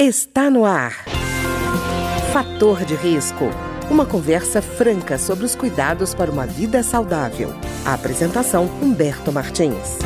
Está no ar. Fator de risco. Uma conversa franca sobre os cuidados para uma vida saudável. A apresentação Humberto Martins.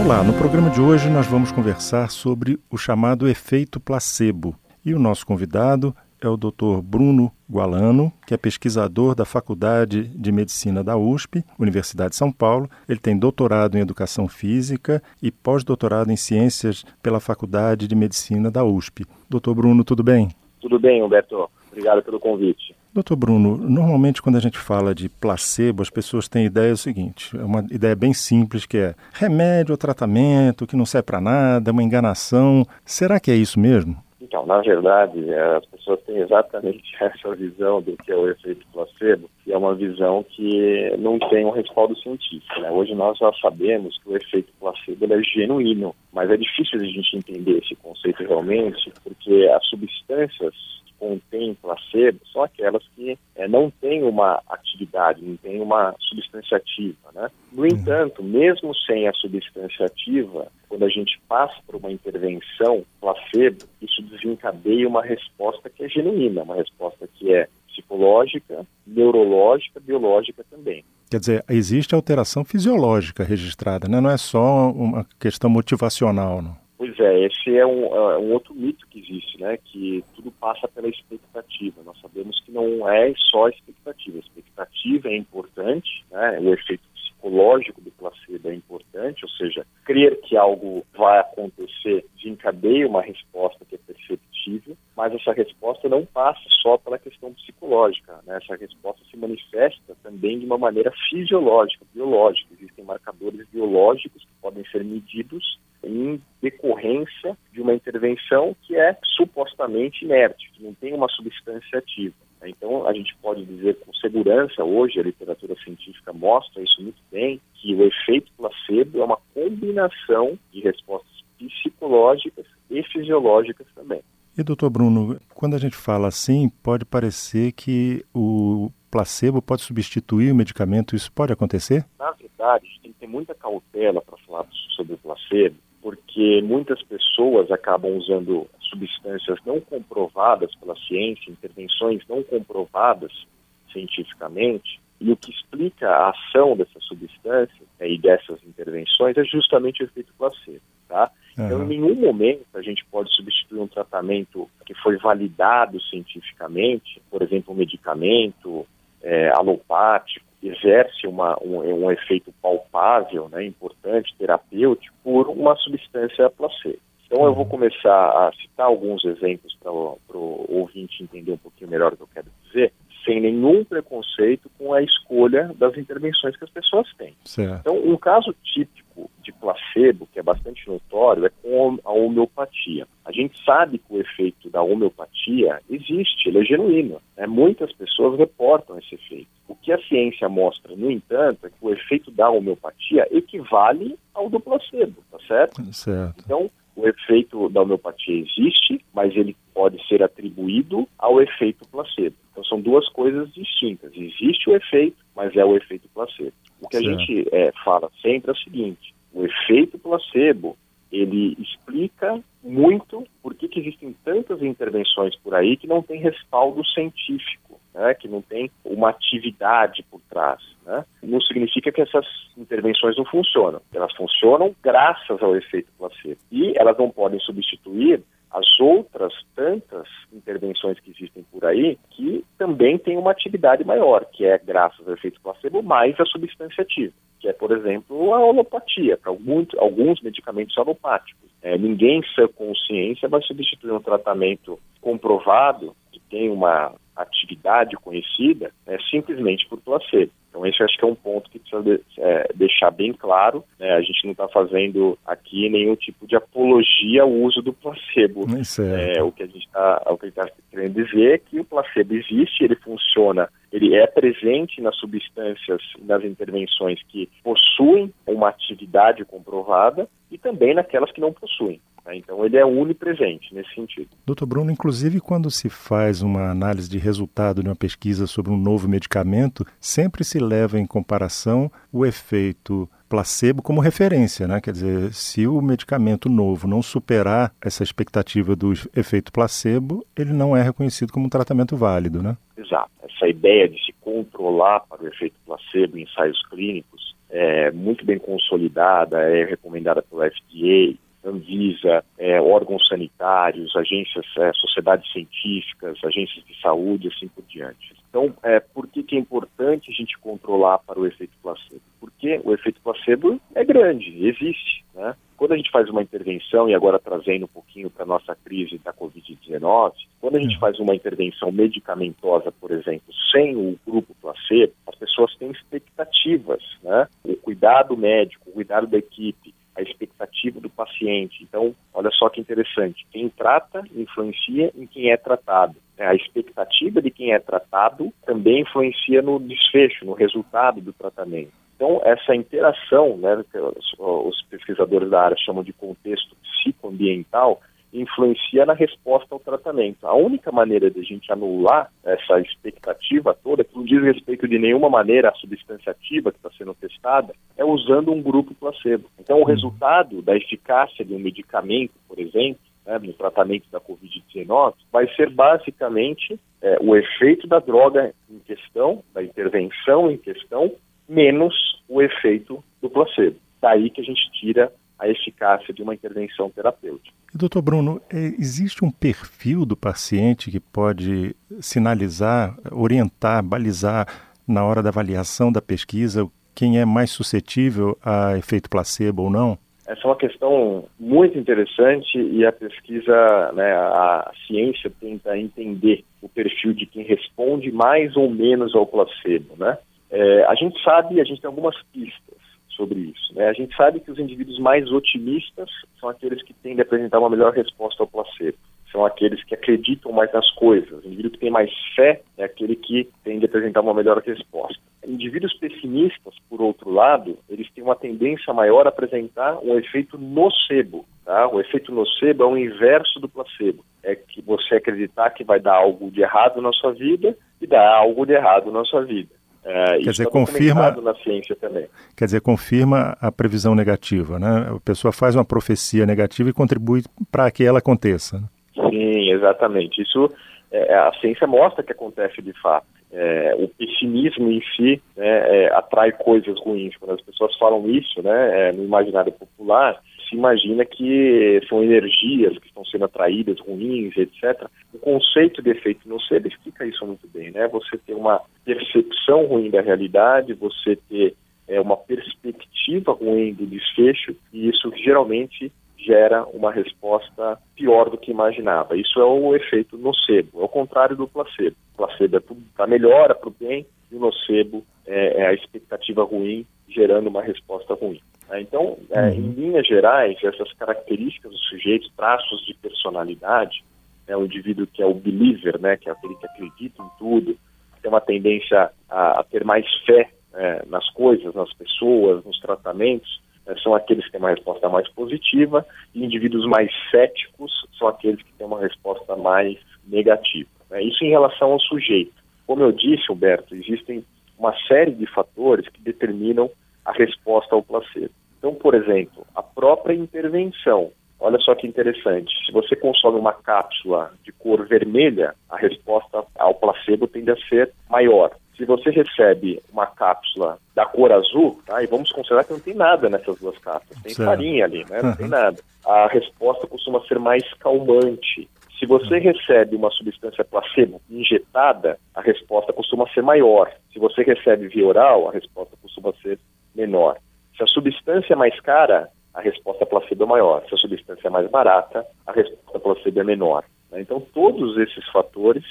Olá, no programa de hoje nós vamos conversar sobre o chamado efeito placebo. E o nosso convidado é o Dr. Bruno Gualano, que é pesquisador da Faculdade de Medicina da USP, Universidade de São Paulo. Ele tem doutorado em Educação Física e pós-doutorado em Ciências pela Faculdade de Medicina da USP. Doutor Bruno, tudo bem? Tudo bem, Humberto. Obrigado pelo convite. Doutor Bruno, normalmente quando a gente fala de placebo, as pessoas têm ideia do seguinte, é uma ideia bem simples que é remédio ou tratamento que não serve para nada, é uma enganação. Será que é isso mesmo? Então, na verdade, é, as pessoas têm exatamente essa visão do que é o efeito placebo, que é uma visão que não tem um respaldo científico. Né? Hoje nós já sabemos que o efeito placebo é genuíno, mas é difícil a gente entender esse conceito realmente, porque as substâncias contém placebo são aquelas que é, não têm uma atividade, não têm uma substância ativa. Né? No uhum. entanto, mesmo sem a substância ativa, quando a gente passa por uma intervenção placebo, isso desencadeia uma resposta que é genuína, uma resposta que é psicológica, neurológica, biológica também. Quer dizer, existe alteração fisiológica registrada, né? não é só uma questão motivacional. Não? Pois é, esse é um, uh, um, outro mito que existe, né? Que tudo passa pela expectativa. Nós sabemos que não é só expectativa. A expectativa é importante, né? O efeito psicológico do placebo é importante, ou seja, crer que algo vai acontecer desencadeia uma resposta que é perceptível, mas essa resposta não passa só pela questão psicológica, né? Essa resposta se manifesta também de uma maneira fisiológica, biológica. Existem marcadores biológicos que podem ser medidos em decorrência de uma intervenção que é supostamente inerte, que não tem uma substância ativa. Então, a gente pode dizer com segurança, hoje a literatura científica mostra isso muito bem, que o efeito placebo é uma combinação de respostas psicológicas e fisiológicas também. E, doutor Bruno, quando a gente fala assim, pode parecer que o placebo pode substituir o medicamento, isso pode acontecer? Na verdade, a gente tem que ter muita cautela para falar sobre o placebo, porque muitas pessoas acabam usando substâncias não comprovadas pela ciência, intervenções não comprovadas cientificamente, e o que explica a ação dessas substâncias né, e dessas intervenções é justamente o efeito placebo, tá? Então, em nenhum momento a gente pode substituir um tratamento que foi validado cientificamente, por exemplo, um medicamento é, alopático, exerce uma, um, um efeito palpável, né, importante, terapêutico, por uma substância placebo. Então eu vou uhum. começar a citar alguns exemplos para o ouvinte entender um pouquinho melhor o que eu quero dizer, sem nenhum preconceito com a escolha das intervenções que as pessoas têm. Certo. Então, um caso típico placebo, que é bastante notório, é com a homeopatia. A gente sabe que o efeito da homeopatia existe, ele é genuíno. Né? Muitas pessoas reportam esse efeito. O que a ciência mostra, no entanto, é que o efeito da homeopatia equivale ao do placebo, tá certo? Certo. Então, o efeito da homeopatia existe, mas ele pode ser atribuído ao efeito placebo. Então são duas coisas distintas. Existe o efeito, mas é o efeito placebo. O que certo. a gente é, fala sempre é o seguinte: o efeito placebo ele explica muito por que, existem tantas intervenções por aí que não tem respaldo científico, né, que não tem uma atividade por trás. Né? Não significa que essas intervenções não funcionam. Elas funcionam graças ao efeito placebo. E elas não podem substituir as outras tantas intervenções que existem por aí que também têm uma atividade maior, que é graças ao efeito placebo mais a substância ativa, que é, por exemplo, a alopatia, para alguns, alguns medicamentos alopáticos. É, ninguém, sem consciência, vai substituir um tratamento comprovado, tem uma atividade conhecida, é, simplesmente por placebo. Então, esse acho que é um ponto que precisa de, é, deixar bem claro. Né? A gente não está fazendo aqui nenhum tipo de apologia ao uso do placebo. É, o que a gente está tá querendo dizer é que o placebo existe, ele funciona, ele é presente nas substâncias, nas intervenções que possuem uma atividade comprovada e também naquelas que não possuem. Né? Então ele é unipresente nesse sentido. Doutor Bruno, inclusive quando se faz uma análise de resultado de uma pesquisa sobre um novo medicamento, sempre se leva em comparação o efeito placebo como referência, né? Quer dizer, se o medicamento novo não superar essa expectativa do efeito placebo, ele não é reconhecido como um tratamento válido, né? Exato. Essa ideia de se controlar para o efeito placebo em ensaios clínicos é muito bem consolidada, é recomendada pelo FDA, Anvisa, é, órgãos sanitários, agências, é, sociedades científicas, agências de saúde, assim por diante. Então, é, por que, que é importante a gente controlar para o efeito placebo? Porque o efeito placebo é grande, existe. Né? Quando a gente faz uma intervenção, e agora trazendo um pouquinho para a nossa crise da Covid-19, quando a gente faz uma intervenção medicamentosa, por exemplo, sem o grupo placebo, as pessoas têm expectativas. Né? O cuidado médico, o cuidado da equipe, a expectativa do paciente. Então, olha só que interessante. Quem trata influencia em quem é tratado. É, a expectativa de quem é tratado também influencia no desfecho, no resultado do tratamento. Então, essa interação, né, que os pesquisadores da área chamam de contexto psicoambiental, influencia na resposta ao tratamento. A única maneira de a gente anular essa expectativa toda, que não diz respeito de nenhuma maneira à substância ativa que está sendo testada, é usando um grupo placebo. Então, o uhum. resultado da eficácia de um medicamento, por exemplo, né, no tratamento da Covid-19, vai ser basicamente é, o efeito da droga em questão, da intervenção em questão, menos o efeito do placebo. Daí que a gente tira a eficácia de uma intervenção terapêutica. Doutor Bruno, é, existe um perfil do paciente que pode sinalizar, orientar, balizar na hora da avaliação da pesquisa quem é mais suscetível a efeito placebo ou não? Essa é uma questão muito interessante e a pesquisa, né, a ciência tenta entender o perfil de quem responde mais ou menos ao placebo, né? É, a gente sabe, a gente tem algumas pistas sobre isso. Né? A gente sabe que os indivíduos mais otimistas são aqueles que tendem a apresentar uma melhor resposta ao placebo. São aqueles que acreditam mais nas coisas. O indivíduo que tem mais fé é aquele que tende a apresentar uma melhor resposta. Indivíduos pessimistas, por outro lado, eles têm uma tendência maior a apresentar um efeito nocebo. Tá? O efeito nocebo é o inverso do placebo. É que você acreditar que vai dar algo de errado na sua vida e dar algo de errado na sua vida. É, quer dizer, confirma na ciência também. Quer dizer, confirma a previsão negativa, né? A pessoa faz uma profecia negativa e contribui para que ela aconteça. Né? Sim, exatamente. Isso é, a ciência mostra que acontece de fato. É, o pessimismo em si né, é, atrai coisas ruins. Quando as pessoas falam isso, né, é, no imaginário popular, se imagina que são energias que estão sendo atraídas, ruins, etc. Conceito de efeito nocebo explica isso muito bem, né? Você ter uma percepção ruim da realidade, você ter é, uma perspectiva ruim do desfecho, e isso geralmente gera uma resposta pior do que imaginava. Isso é o efeito nocebo, é o contrário do placebo. O placebo é para melhora, para o bem, e o nocebo é, é a expectativa ruim gerando uma resposta ruim. Né? Então, é, uhum. em linhas gerais, essas características do sujeito, traços de personalidade, né, o indivíduo que é o believer, né, que é aquele que acredita em tudo, tem uma tendência a, a ter mais fé é, nas coisas, nas pessoas, nos tratamentos, é, são aqueles que têm uma resposta mais positiva, e indivíduos mais céticos são aqueles que têm uma resposta mais negativa. Né? Isso em relação ao sujeito. Como eu disse, Humberto, existem uma série de fatores que determinam a resposta ao placebo. Então, por exemplo, a própria intervenção. Olha só que interessante. Se você consome uma cápsula de cor vermelha, a resposta ao placebo tende a ser maior. Se você recebe uma cápsula da cor azul, tá, e vamos considerar que não tem nada nessas duas cápsulas, tem certo. farinha ali, né, não uhum. tem nada. A resposta costuma ser mais calmante. Se você recebe uma substância placebo injetada, a resposta costuma ser maior. Se você recebe via oral, a resposta costuma ser menor. Se a substância é mais cara, a resposta placebo é maior. Se a substância é mais barata, a resposta placebo é menor. Né? Então, todos esses fatores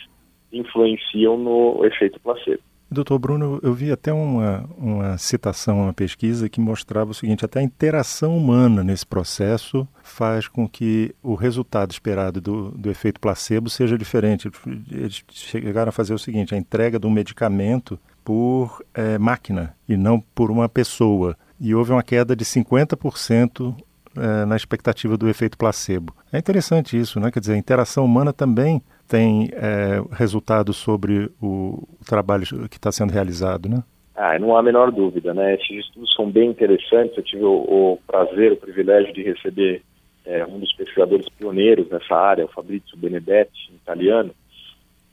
influenciam no efeito placebo. Doutor Bruno, eu vi até uma, uma citação, uma pesquisa que mostrava o seguinte: até a interação humana nesse processo faz com que o resultado esperado do, do efeito placebo seja diferente. Eles chegaram a fazer o seguinte: a entrega do medicamento por é, máquina e não por uma pessoa. E houve uma queda de 50% é, na expectativa do efeito placebo. É interessante isso, né? Quer dizer, a interação humana também tem é, resultados sobre o trabalho que está sendo realizado, né? Ah, não há a menor dúvida, né? Esses estudos são bem interessantes. Eu tive o, o prazer, o privilégio de receber é, um dos pesquisadores pioneiros nessa área, o Fabrizio Benedetti, italiano,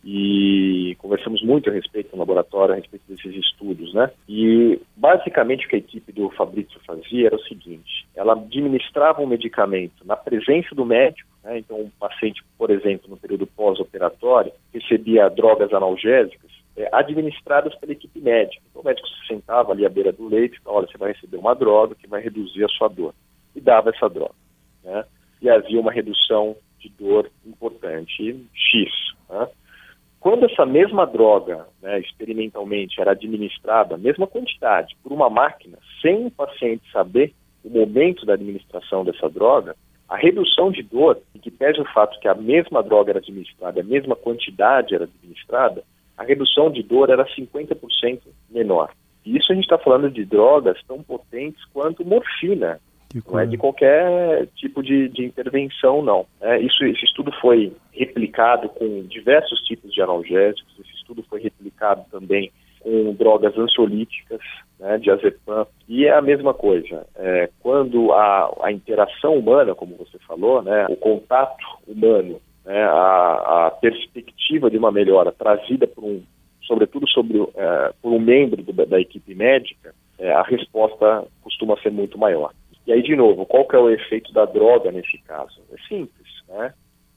e conversamos muito a respeito no laboratório, a respeito desses estudos, né? E basicamente o que a equipe do Fabrício fazia era o seguinte: ela administrava um medicamento na presença do médico, né? Então, um paciente, por exemplo, no período pós-operatório, recebia drogas analgésicas é, administradas pela equipe médica. Então, o médico se sentava ali à beira do leito e olha, você vai receber uma droga que vai reduzir a sua dor. E dava essa droga, né? E havia uma redução de dor importante, X, né? Quando essa mesma droga, né, experimentalmente, era administrada, a mesma quantidade, por uma máquina, sem o paciente saber o momento da administração dessa droga, a redução de dor, que pese o fato que a mesma droga era administrada, a mesma quantidade era administrada, a redução de dor era 50% menor. E isso a gente está falando de drogas tão potentes quanto morfina, não é de qualquer tipo de, de intervenção, não. É, isso, esse estudo foi replicado com diversos tipos de analgésicos, esse estudo foi replicado também com drogas ansiolíticas, né, diazepam, e é a mesma coisa. É, quando a, a, interação humana, como você falou, né, o contato humano, né, a, a, perspectiva de uma melhora trazida por um, sobretudo sobre, é, por um membro do, da equipe médica, é, a resposta costuma ser muito maior. E aí, de novo, qual que é o efeito da droga nesse caso? É simples, né?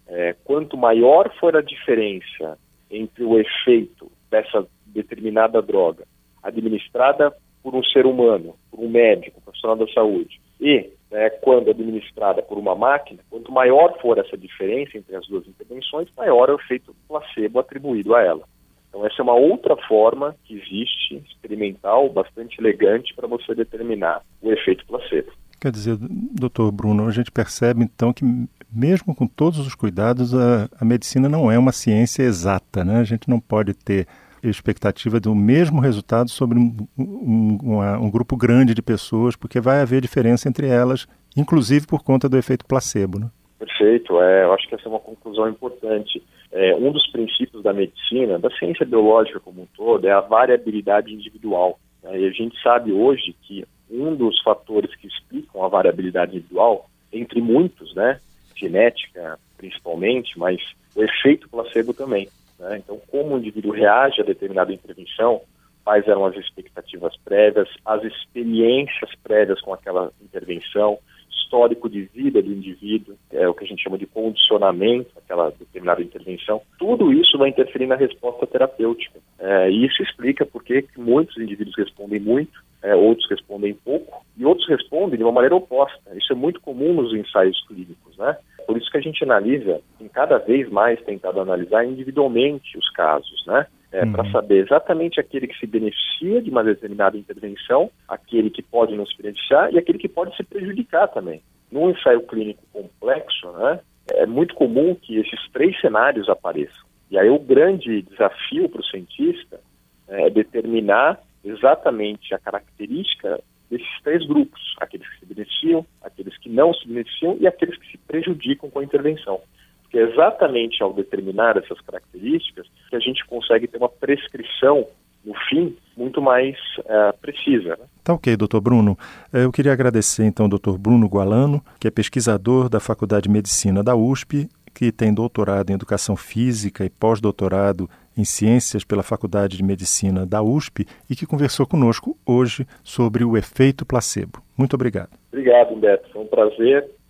É, quanto maior for a diferença entre o efeito dessa determinada droga administrada por um ser humano, por um médico, um profissional da saúde, e né, quando administrada por uma máquina, quanto maior for essa diferença entre as duas intervenções, maior é o efeito placebo atribuído a ela. Então, essa é uma outra forma que existe, experimental, bastante elegante, para você determinar o efeito placebo. Quer dizer, doutor Bruno, a gente percebe então que mesmo com todos os cuidados, a, a medicina não é uma ciência exata, né? A gente não pode ter expectativa do mesmo resultado sobre um, um, uma, um, grupo grande de pessoas, porque vai haver diferença entre elas, inclusive por conta do efeito placebo. Né? Perfeito, é, eu acho que essa é uma conclusão importante. É, um dos princípios da medicina, da ciência biológica como um todo, é a variabilidade individual. Né? E a gente sabe hoje que um dos fatores que explicam a variabilidade individual, entre muitos, né, genética principalmente, mas o efeito placebo também. Né? Então, como o indivíduo reage a determinada intervenção, quais eram as expectativas prévias, as experiências prévias com aquela intervenção, histórico de vida do indivíduo, é o que a gente chama de condicionamento, aquela determinada intervenção, tudo isso vai interferir na resposta terapêutica. É, e isso explica por que muitos indivíduos respondem muito, é, outros respondem pouco, e outros respondem de uma maneira oposta. Isso é muito comum nos ensaios clínicos, né? Por isso que a gente analisa, tem cada vez mais tentado analisar individualmente os casos, né? É, uhum. Para saber exatamente aquele que se beneficia de uma determinada intervenção, aquele que pode não se beneficiar e aquele que pode se prejudicar também. Num ensaio clínico complexo, né, é muito comum que esses três cenários apareçam. E aí o grande desafio para o cientista é, é determinar exatamente a característica desses três grupos, aqueles que se beneficiam, aqueles que não se beneficiam e aqueles que se prejudicam com a intervenção. Porque é exatamente ao determinar essas características que a gente consegue ter uma prescrição no fim, muito mais uh, precisa. Né? Tá ok, doutor Bruno. Eh, eu queria agradecer então ao doutor Bruno Gualano, que é pesquisador da Faculdade de Medicina da USP, que tem doutorado em Educação Física e pós-doutorado em Ciências pela Faculdade de Medicina da USP e que conversou conosco hoje sobre o efeito placebo. Muito obrigado. Obrigado, Humberto. Foi um prazer.